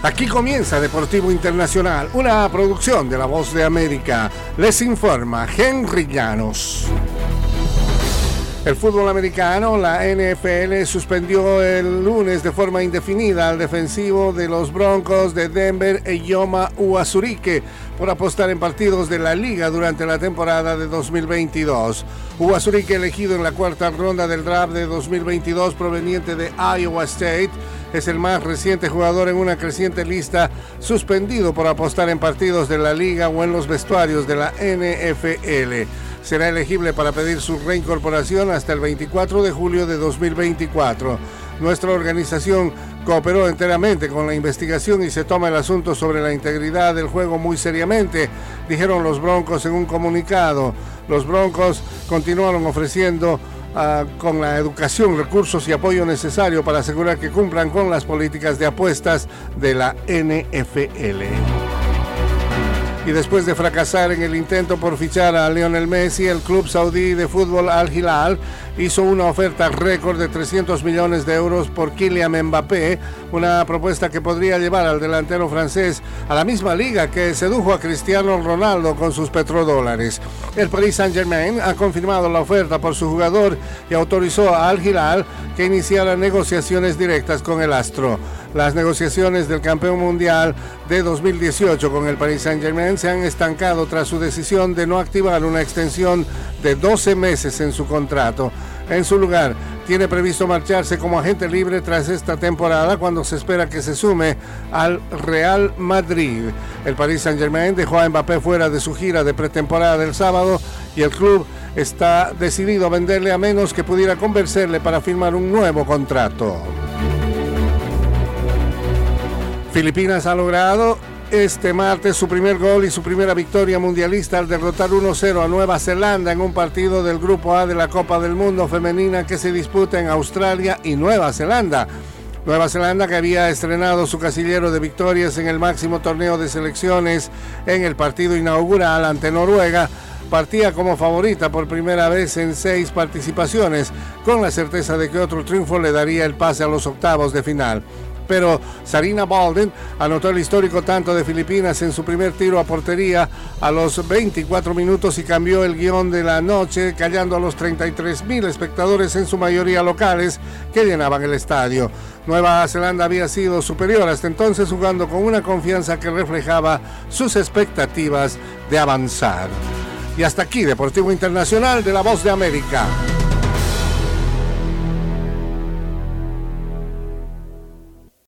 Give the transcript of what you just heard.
Aquí comienza Deportivo Internacional, una producción de La Voz de América. Les informa Henry Llanos. El fútbol americano, la NFL, suspendió el lunes de forma indefinida al defensivo de los Broncos de Denver, Eyoma Uazurique, por apostar en partidos de la liga durante la temporada de 2022. Uazurique, elegido en la cuarta ronda del draft de 2022 proveniente de Iowa State, es el más reciente jugador en una creciente lista suspendido por apostar en partidos de la liga o en los vestuarios de la NFL. Será elegible para pedir su reincorporación hasta el 24 de julio de 2024. Nuestra organización cooperó enteramente con la investigación y se toma el asunto sobre la integridad del juego muy seriamente, dijeron los Broncos en un comunicado. Los Broncos continuaron ofreciendo Ah, con la educación, recursos y apoyo necesario para asegurar que cumplan con las políticas de apuestas de la NFL. Y después de fracasar en el intento por fichar a Lionel Messi, el club saudí de fútbol Al Hilal hizo una oferta récord de 300 millones de euros por Kylian Mbappé, una propuesta que podría llevar al delantero francés a la misma liga que sedujo a Cristiano Ronaldo con sus petrodólares. El Paris Saint-Germain ha confirmado la oferta por su jugador y autorizó a Al Hilal que iniciara negociaciones directas con el astro. Las negociaciones del campeón mundial de 2018 con el Paris Saint-Germain se han estancado tras su decisión de no activar una extensión de 12 meses en su contrato. En su lugar, tiene previsto marcharse como agente libre tras esta temporada cuando se espera que se sume al Real Madrid. El Paris Saint-Germain dejó a Mbappé fuera de su gira de pretemporada del sábado y el club está decidido a venderle a menos que pudiera convencerle para firmar un nuevo contrato. Filipinas ha logrado este martes su primer gol y su primera victoria mundialista al derrotar 1-0 a Nueva Zelanda en un partido del Grupo A de la Copa del Mundo Femenina que se disputa en Australia y Nueva Zelanda. Nueva Zelanda que había estrenado su casillero de victorias en el máximo torneo de selecciones en el partido inaugural ante Noruega, partía como favorita por primera vez en seis participaciones, con la certeza de que otro triunfo le daría el pase a los octavos de final pero Sarina Balden anotó el histórico tanto de Filipinas en su primer tiro a portería a los 24 minutos y cambió el guion de la noche, callando a los 33 mil espectadores, en su mayoría locales, que llenaban el estadio. Nueva Zelanda había sido superior hasta entonces, jugando con una confianza que reflejaba sus expectativas de avanzar. Y hasta aquí, Deportivo Internacional de la Voz de América.